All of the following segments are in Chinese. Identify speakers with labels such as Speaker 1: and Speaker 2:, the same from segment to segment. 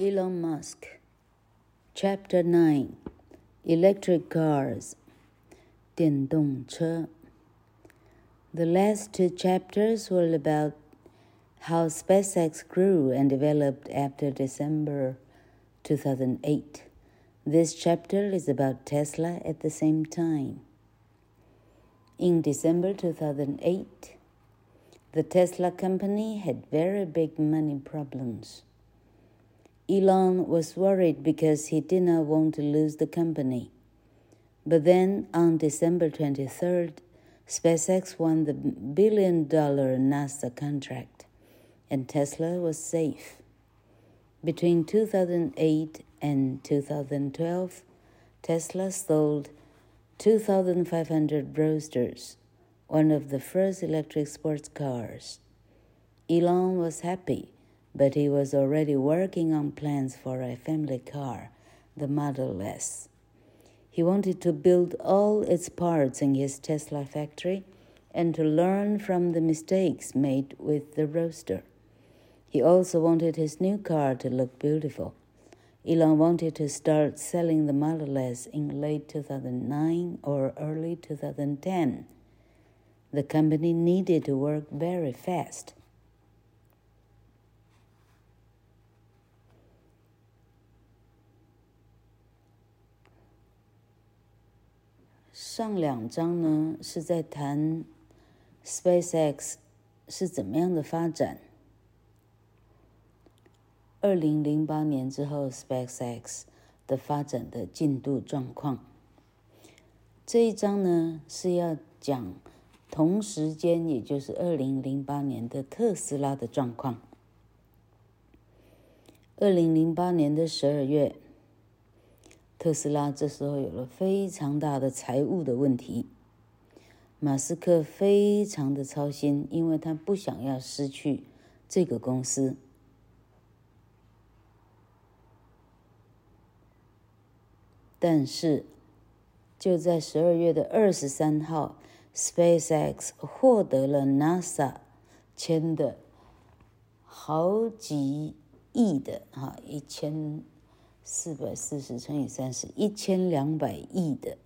Speaker 1: Elon Musk, Chapter 9 Electric Cars, 电动车. The last two chapters were about how SpaceX grew and developed after December 2008. This chapter is about Tesla at the same time. In December 2008, the Tesla company had very big money problems. Elon was worried because he did not want to lose the company. But then on December 23rd, SpaceX won the billion dollar NASA contract, and Tesla was safe. Between 2008 and 2012, Tesla sold 2,500 Roadsters, one of the first electric sports cars. Elon was happy but he was already working on plans for a family car, the Model S. He wanted to build all its parts in his Tesla factory and to learn from the mistakes made with the Roadster. He also wanted his new car to look beautiful. Elon wanted to start selling the Model S in late 2009 or early 2010. The company needed to work very fast. 上两章呢是在谈 SpaceX 是怎么样的发展。二零零八年之后，SpaceX 的发展的进度状况。这一章呢是要讲同时间，也就是二零零八年的特斯拉的状况。二零零八年的十二月。特斯拉这时候有了非常大的财务的问题，马斯克非常的操心，因为他不想要失去这个公司。但是就在十二月的二十三号，SpaceX 获得了 NASA 签的好几亿的哈一千。四百四十乘以三十，一千两百亿的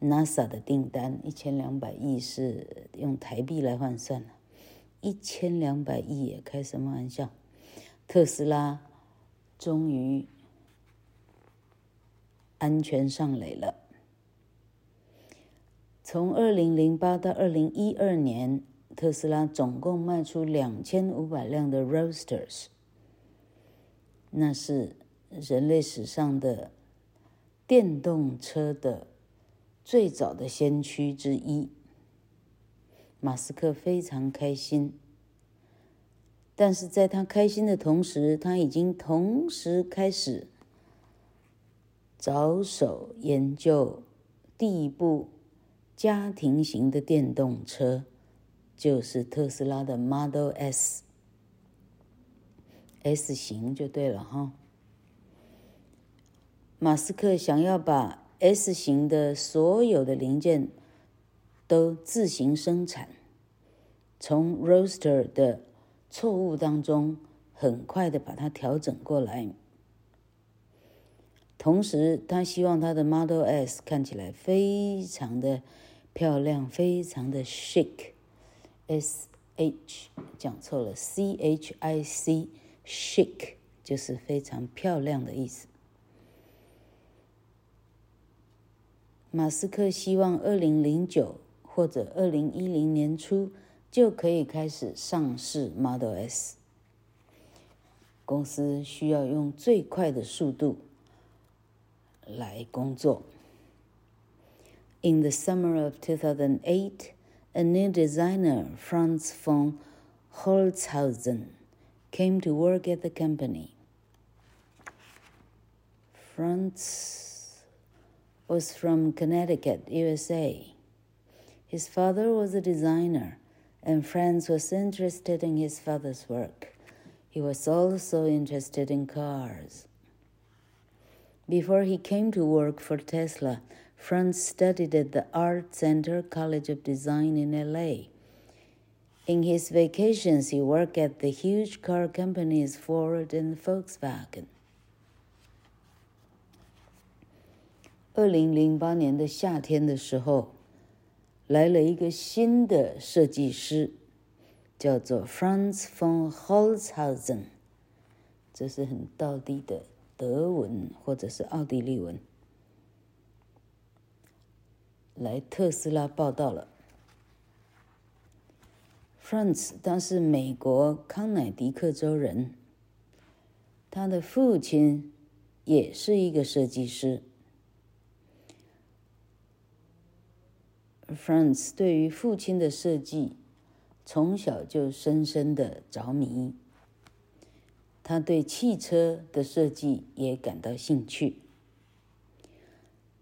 Speaker 1: NASA 的订单，一千两百亿是用台币来换算的，一千两百亿也开什么玩笑？特斯拉终于安全上垒了。从二零零八到二零一二年，特斯拉总共卖出两千五百辆的 Roadsters，那是。人类史上的电动车的最早的先驱之一，马斯克非常开心。但是在他开心的同时，他已经同时开始着手研究第一部家庭型的电动车，就是特斯拉的 Model S，S 型就对了哈。马斯克想要把 S 型的所有的零件都自行生产，从 Roaster 的错误当中很快的把它调整过来。同时，他希望他的 Model S 看起来非常的漂亮，非常的 chic，S H 讲错了，C H I C，chic 就是非常漂亮的意思。马斯克希望二零零九或者二零一零年初就可以开始上市 Model S。公司需要用最快的速度来工作。In the summer of 2008, a new designer, Franz von Holzhausen, came to work at the company. Franz was from Connecticut, USA. His father was a designer, and Franz was interested in his father's work. He was also interested in cars. Before he came to work for Tesla, Franz studied at the Art Center College of Design in LA. In his vacations, he worked at the huge car companies Ford and Volkswagen. 二零零八年的夏天的时候，来了一个新的设计师，叫做 Franz von Holzhausen。这是很道地的德文或者是奥地利文。来特斯拉报道了。Franz 他是美国康乃狄克州人，他的父亲也是一个设计师。Franz 对于父亲的设计从小就深深的着迷，他对汽车的设计也感到兴趣。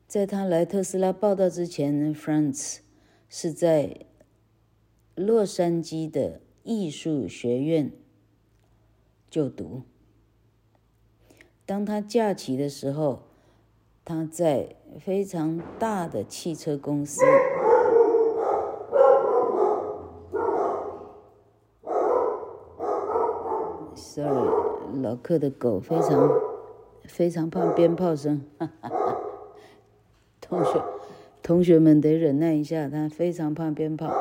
Speaker 1: 在他来特斯拉报道之前，Franz 是在洛杉矶的艺术学院就读。当他假期的时候，他在非常大的汽车公司。老克的狗非常非常怕鞭炮声。哈哈哈。同学，同学们得忍耐一下，他非常怕鞭炮。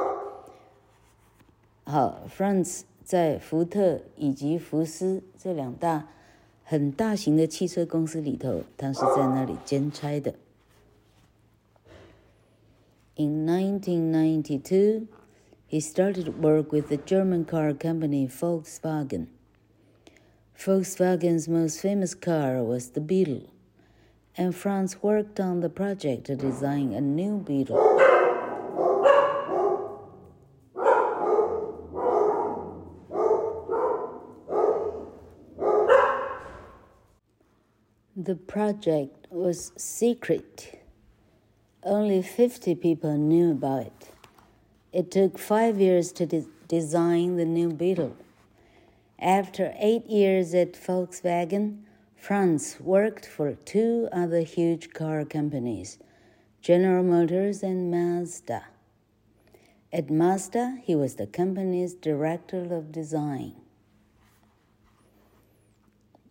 Speaker 1: 好，Franz 在福特以及福斯这两大很大型的汽车公司里头，他是在那里兼差的。In 1992, he started work with the German car company Volkswagen. Volkswagen's most famous car was the Beetle. and Franz worked on the project to design a new Beetle. The project was secret. Only 50 people knew about it. It took five years to de design the new Beetle. After eight years at Volkswagen, Franz worked for two other huge car companies, General Motors and Mazda. At Mazda, he was the company's director of design.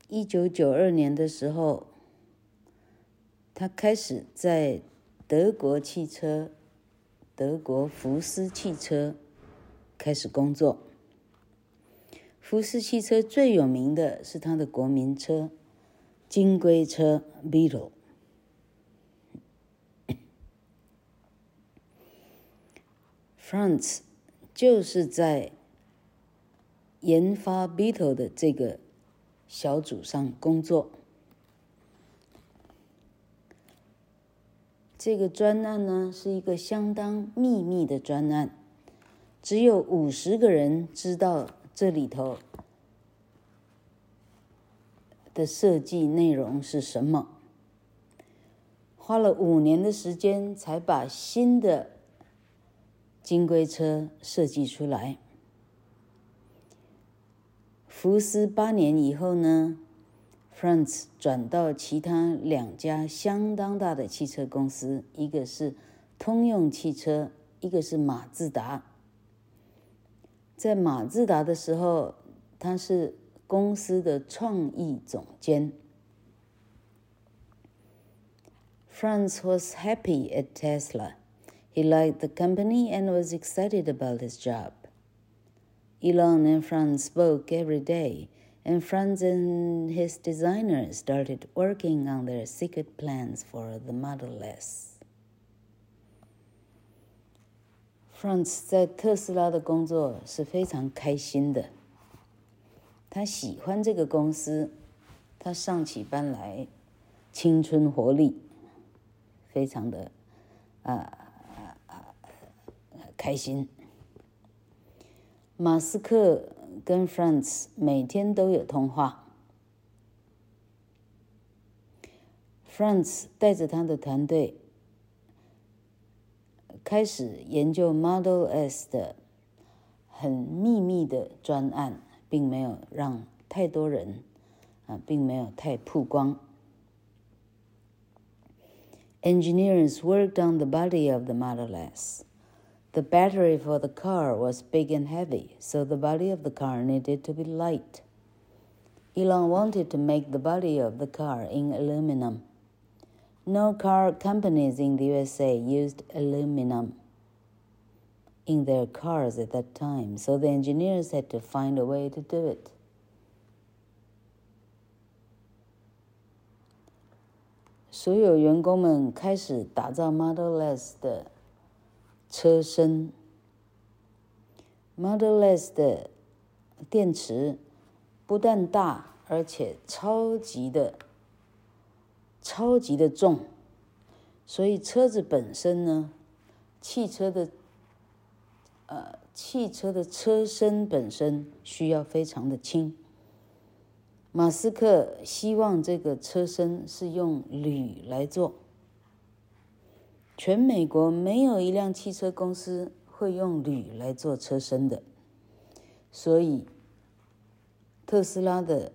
Speaker 1: 一九九二年的时候，他开始在德国汽车、德国福斯汽车开始工作。 福斯汽车最有名的是它的国民车。金龟车 Beetle，Franz 就是在研发 Beetle 的这个小组上工作。这个专案呢，是一个相当秘密的专案，只有五十个人知道这里头。的设计内容是什么？花了五年的时间才把新的金龟车设计出来。福斯八年以后呢，Franz 转到其他两家相当大的汽车公司，一个是通用汽车，一个是马自达。在马自达的时候，他是。公司的创意总监。Franz was happy at Tesla. He liked the company and was excited about his job. Elon and Franz spoke every day, and Franz and his designers started working on their secret plans for the Model S. Franz 在特斯拉的工作是非常开心的。他喜欢这个公司，他上起班来青春活力，非常的啊啊啊开心。马斯克跟 Franz 每天都有通话。Franz 带着他的团队开始研究 Model S 的很秘密的专案。并没有让太多人啊，并没有太曝光。Engineers worked on the body of the Model S. The battery for the car was big and heavy, so the body of the car needed to be light. Elon wanted to make the body of the car in aluminum. No car companies in the USA used aluminum in their cars at that time, so the engineers had to find a way to do it. 所有员工们开始打造 Model S 的车身。Model S 的电池不但大，而且超级的、 超级的重，所以车子本身呢，汽车的，呃，汽车的车身本身需要非常的轻。马斯克希望这个车身是用铝来做。全美国没有一辆汽车公司会用铝来做车身的，所以特斯拉的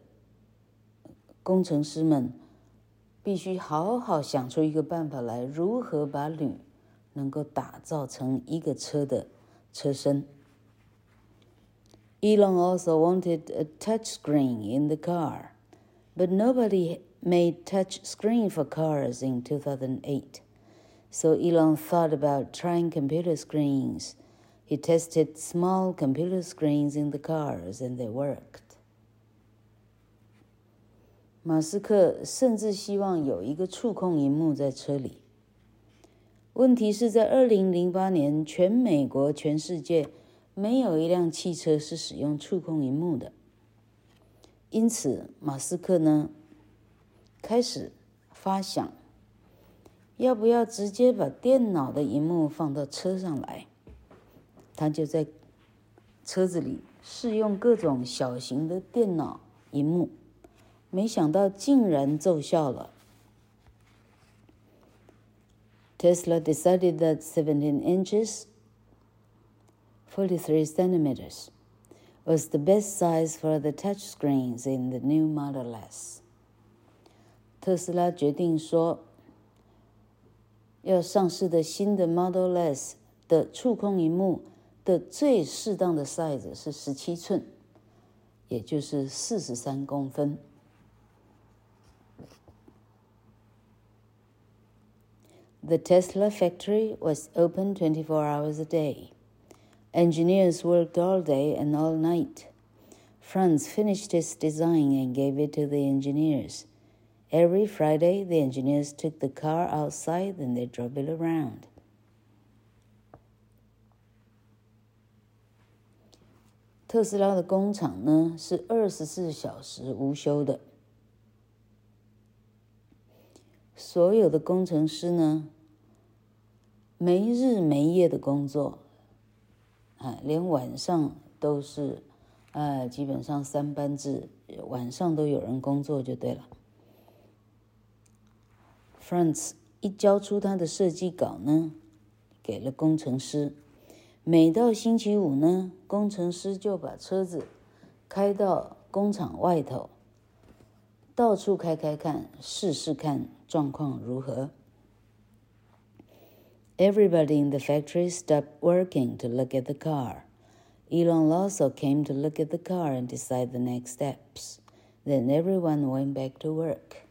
Speaker 1: 工程师们必须好好想出一个办法来，如何把铝能够打造成一个车的车身。Elon also wanted a touch screen in the car, but nobody made touch screen for cars in 2008. So Elon thought about trying computer screens. He tested small computer screens in the cars and they worked. 马斯克甚至希望有一个触控荧幕在车里。问题是在二零零八年，全美国、全世界。没有一辆汽车是使用触控荧幕的，因此马斯克呢开始发想，要不要直接把电脑的荧幕放到车上来？他就在车子里试用各种小型的电脑荧幕，没想到竟然奏效了。Tesla decided that 17 inches 43 centimeters was the best size for the touchscreens in the new Model S。特斯拉决定说，要上市的新的 Model S 的触控萤幕的最适当的 size 是十七寸，也就是四十三公分。 The Tesla factory was open 24 hours a day. Engineers worked all day and all night. Franz finished his design and gave it to the engineers. Every Friday, the engineers took the car outside and they drove it around. 特斯拉的工厂呢，是二十四小时无休的，所有的工程师呢， 没日没夜的工作。啊，连晚上都是，呃，基本上三班制，晚上都有人工作就对了。Franz 一交出他的设计稿呢，给了工程师，每到星期五呢，工程师就把车子开到工厂外头，到处开开看，试试看状况如何。Everybody in the factory stopped working to look at the car. Elon also came to look at the car and decide the next steps. Then everyone went back to work.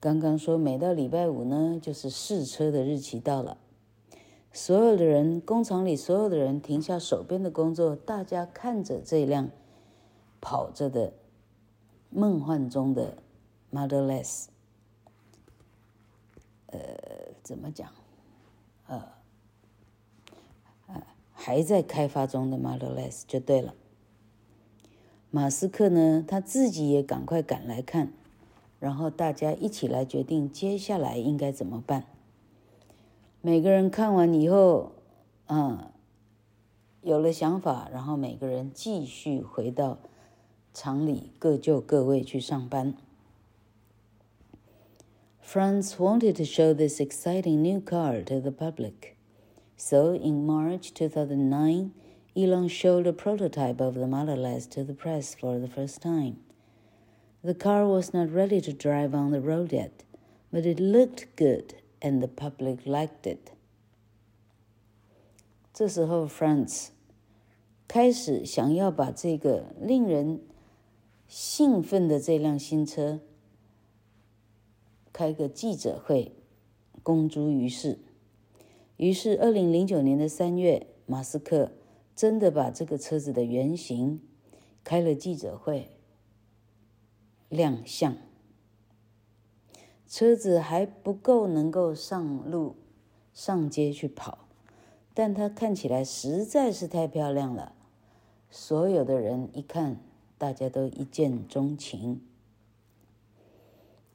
Speaker 1: 刚刚说每到礼拜五呢，就是试车的日期到了。所有的人，工厂里所有的人停下手边的工作，大家看着这辆跑着的梦幻中的 Model S。 呃，怎么讲？呃，呃，还在开发中的 Model S 就对了。马斯克呢，他自己也赶快赶来看，然后大家一起来决定接下来应该怎么办。每个人看完以后，嗯，有了想法，然后每个人继续回到厂里各就各位去上班。Franz wanted to show this exciting new car to the public. So in March 2009, Elon showed a prototype of the Model S to the press for the first time. The car was not ready to drive on the road yet, but it looked good and the public liked it. 这时候，Franz 开始想要把这个令人兴奋的这辆新车 开个记者会，公诸于世。于是，二零零九年的三月，马斯克真的把这个车子的原型开了记者会，亮相。车子还不够能够上路、上街去跑，但它看起来实在是太漂亮了。所有的人一看，大家都一见钟情。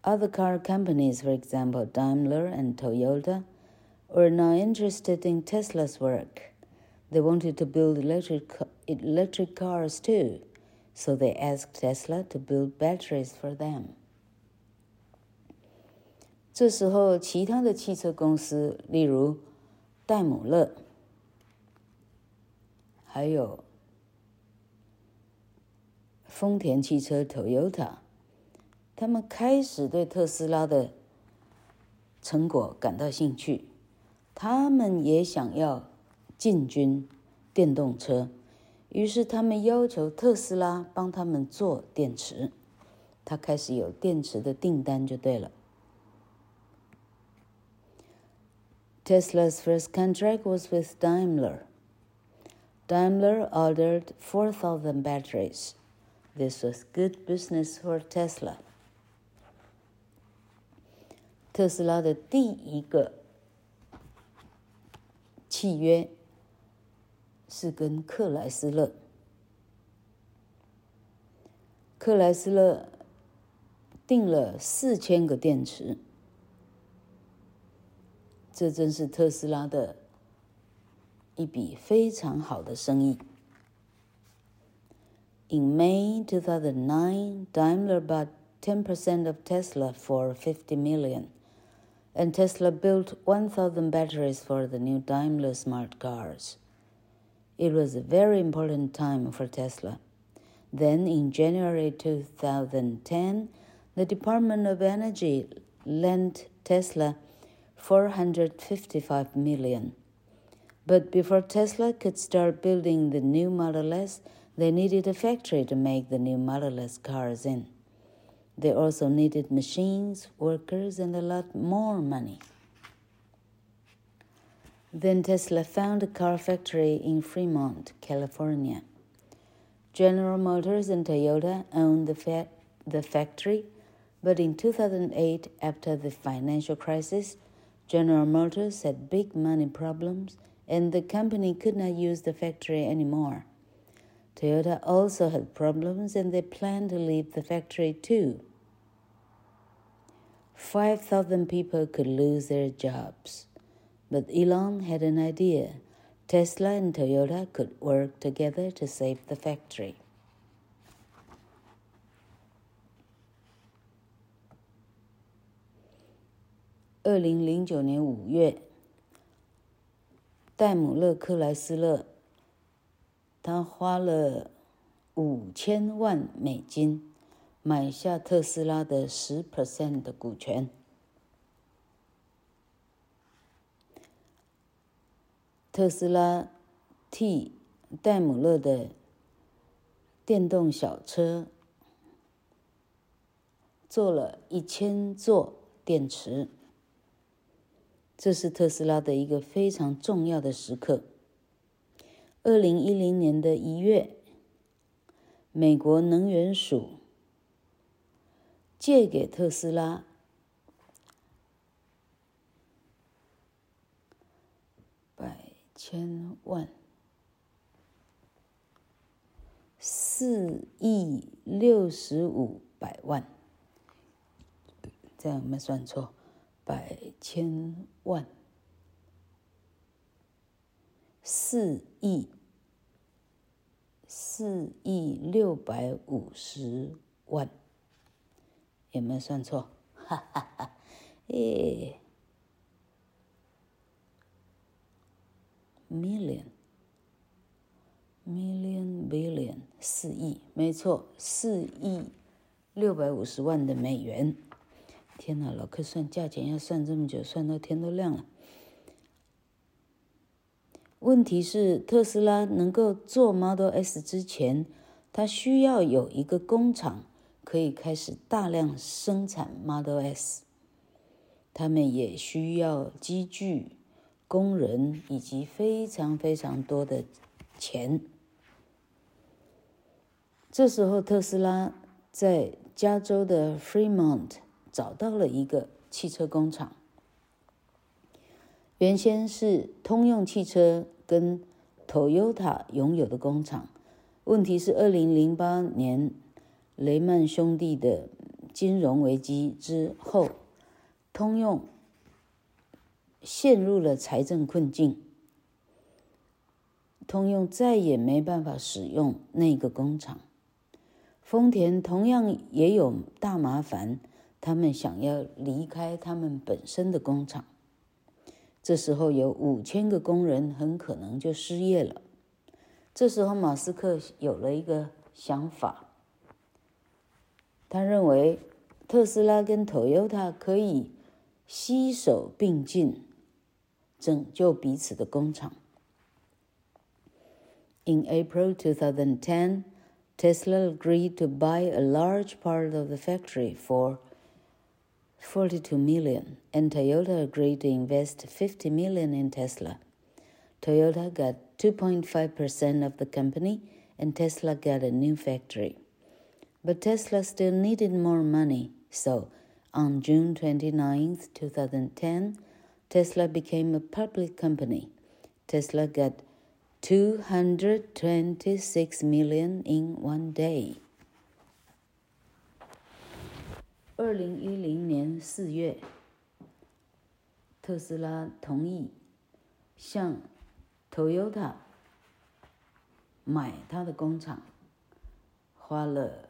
Speaker 1: Other car companies, for example, Daimler and Toyota, were now interested in Tesla's work. They wanted to build electric electric cars too, so they asked Tesla to build batteries for them. 这时候，其他的汽车公司，例如戴姆勒，还有丰田汽车 （Toyota）， 他们开始对特斯拉的成果感到兴趣。他们也想要进军电动车，于是他们要求特斯拉帮他们做电池。他开始有电池的订单，就对了。Tesla's first contract was with Daimler. Daimler ordered 4,000 batteries. This was good business for Tesla. 特斯拉的第一个契约是跟克莱斯勒。克莱斯勒订了四千个电池。这真是特斯拉的一笔非常好的生意。In May 2009, Daimler bought 10% of Tesla for 50 million, and Tesla built 1,000 batteries for the new Daimler smart cars. It was a very important time for Tesla. Then, in January 2010, the Department of Energy lent Tesla 455 million. But before Tesla could start building the new Model S, they needed a factory to make the new Model S cars in. They also needed machines, workers, and a lot more money. Then Tesla found a car factory in Fremont, California. General Motors and Toyota owned the, fa- the factory, but in 2008, after the financial crisis, General Motors had big money problems, and the company could not use the factory anymore. Toyota also had problems, and they planned to leave the factory too. 5,000 people could lose their jobs. But Elon had an idea. Tesla and Toyota could work together to save the factory. 二零零九年五月，戴姆勒克莱斯勒， 他花了五千万美金买下特斯拉的十 percent 的股权。特斯拉替戴姆勒的电动小车做了一千座电池。这是特斯拉的一个非常重要的时刻。二零一零年的一月，美国能源署借给特斯拉百千万四亿六十五百万，这样有没有算错？百千万，四亿，四亿六百五十万，有没有算错？哈哈哈！诶，million，million，billion，四亿，没错，四亿六百五十万的美元。天哪，老客算价钱要算这么久，算到天都亮了。问题是，特斯拉能够做 Model S 之前，它需要有一个工厂可以开始大量生产 Model S。他们也需要机具、工人以及非常非常多的钱。这时候，特斯拉在加州的 Fremont 找到了一个汽车工厂。原先是通用汽车跟 Toyota 拥有的工厂，问题是二零零八年雷曼兄弟的金融危机之后，通用陷入了财政困境，通用再也没办法使用那个工厂。丰田同样也有大麻烦，他们想要离开他们本身的工厂。这时候有五千个工人很可能就失业了。这时候马斯克有了一个想法，他认为特斯拉跟 Toyota 可以携手并进，拯救彼此的工厂。In April 2010, Tesla agreed to buy a large part of the factory for 42 million, and Toyota agreed to invest 50 million in Tesla. Toyota got 2.5% of the company, and Tesla got a new factory. But Tesla still needed more money, so on June 29, 2010, Tesla became a public company. Tesla got 226 million in one day. 二零一零年四月，特斯拉同意向 Toyota 买他的工厂，花了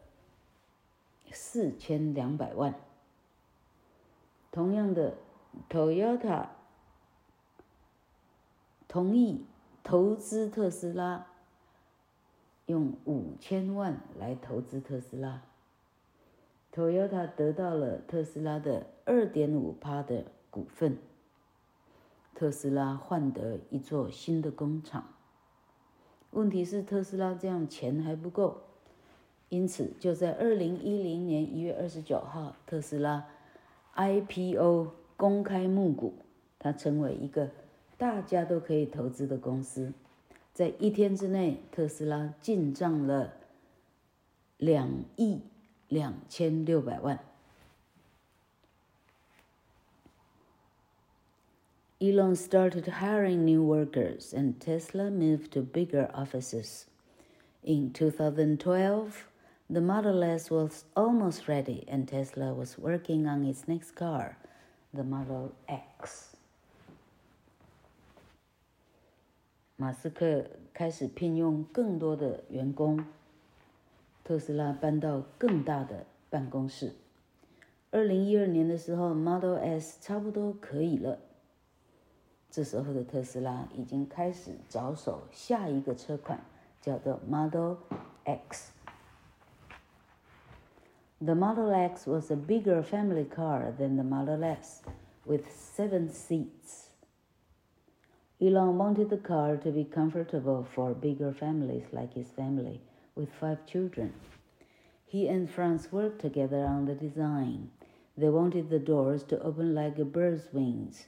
Speaker 1: 四千两百万。同样的，Toyota 同意投资特斯拉，用五千万来投资特斯拉。Toyota 得到了特斯拉的二点五趴的股份，特斯拉换得一座新的工厂。问题是特斯拉这样钱还不够，因此就在二零一零年一月二十九号，特斯拉 IPO 公开募股，它成为一个大家都可以投资的公司。在一天之内，特斯拉进账了两亿。两千六百万。Elon started hiring new workers, and Tesla moved to bigger offices. In 2012, the Model S was almost ready, and Tesla was working on its next car, the Model X. 马斯克开始聘用更多的员工。 特斯拉搬到更大的办公室。二零一二年的时候，Model S 差不多可以了。这时候的特斯拉已经开始着手下一个车款，叫做 Model X。The Model X was a bigger family car than the Model S, with seven seats. Elon wanted the car to be comfortable for bigger families like his family. with five children. He and Franz worked together on the design. They wanted the doors to open like a bird's wings.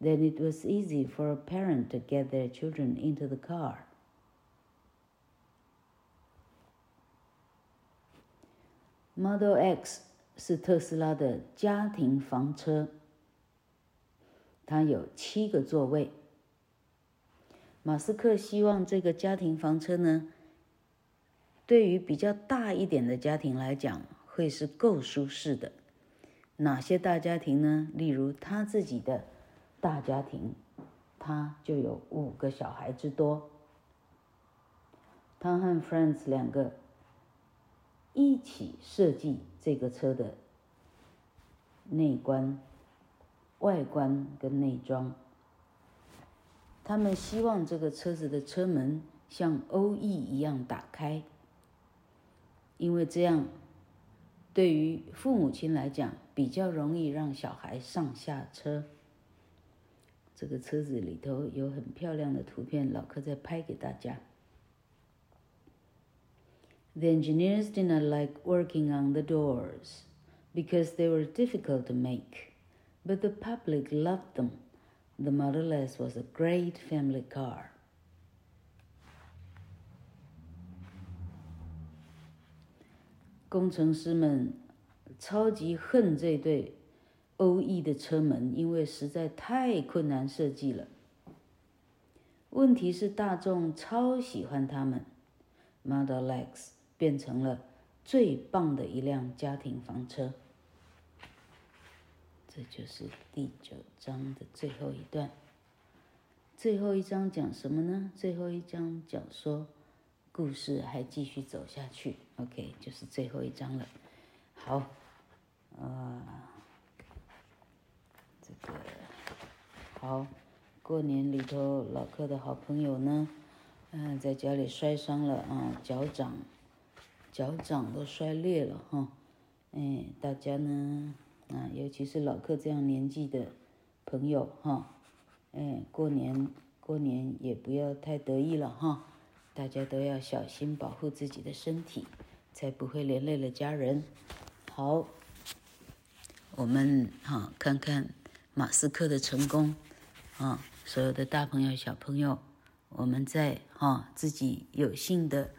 Speaker 1: Then it was easy for a parent to get their children into the car. Model X 是特斯拉的家庭房车，它有七个座位。马斯克希望这个家庭房车呢， 对于比较大一点的家庭来讲，会是够舒适的。哪些大家庭呢？例如他自己的大家庭，他就有五个小孩之多。他和 Friends 两个一起设计这个车的内观、外观跟内装。他们希望这个车子的车门像 OE 一样打开。因为这样，对于父母亲来讲，比较容易让小孩上下车。 这个车子里头有很漂亮的图片，老柯在拍给大家。The engineers did not like working on the doors because they were difficult to make, but the public loved them. The Model S was a great family car. 工程师们超级恨这对。欧 E 的车门，因为实在太困难设计了。问题是大众超喜欢它们，Model X 变成了最棒的一辆家庭房车。这就是第九章的最后一段。最后一章讲什么呢？最后一章讲说故事还继续走下去。OK，就是最后一章了。好，呃。这个好，过年里头，老客的好朋友呢，嗯，在家里摔伤了啊，脚掌，脚掌都摔裂了哈，哎，大家呢，啊，尤其是老客这样年纪的朋友哈，哎，过年过年也不要太得意了哈，大家都要小心保护自己的身体，才不会连累了家人。好，我们哈看看。马斯克的成功，啊，所有的大朋友、小朋友，我们在哈自己有幸的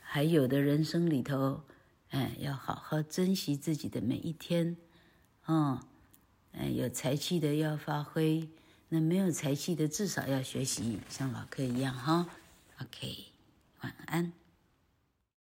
Speaker 1: 还有的人生里头，哎，要好好珍惜自己的每一天，啊，哎，有才气的要发挥，那没有才气的至少要学习，像老柯一样哈。OK，晚安。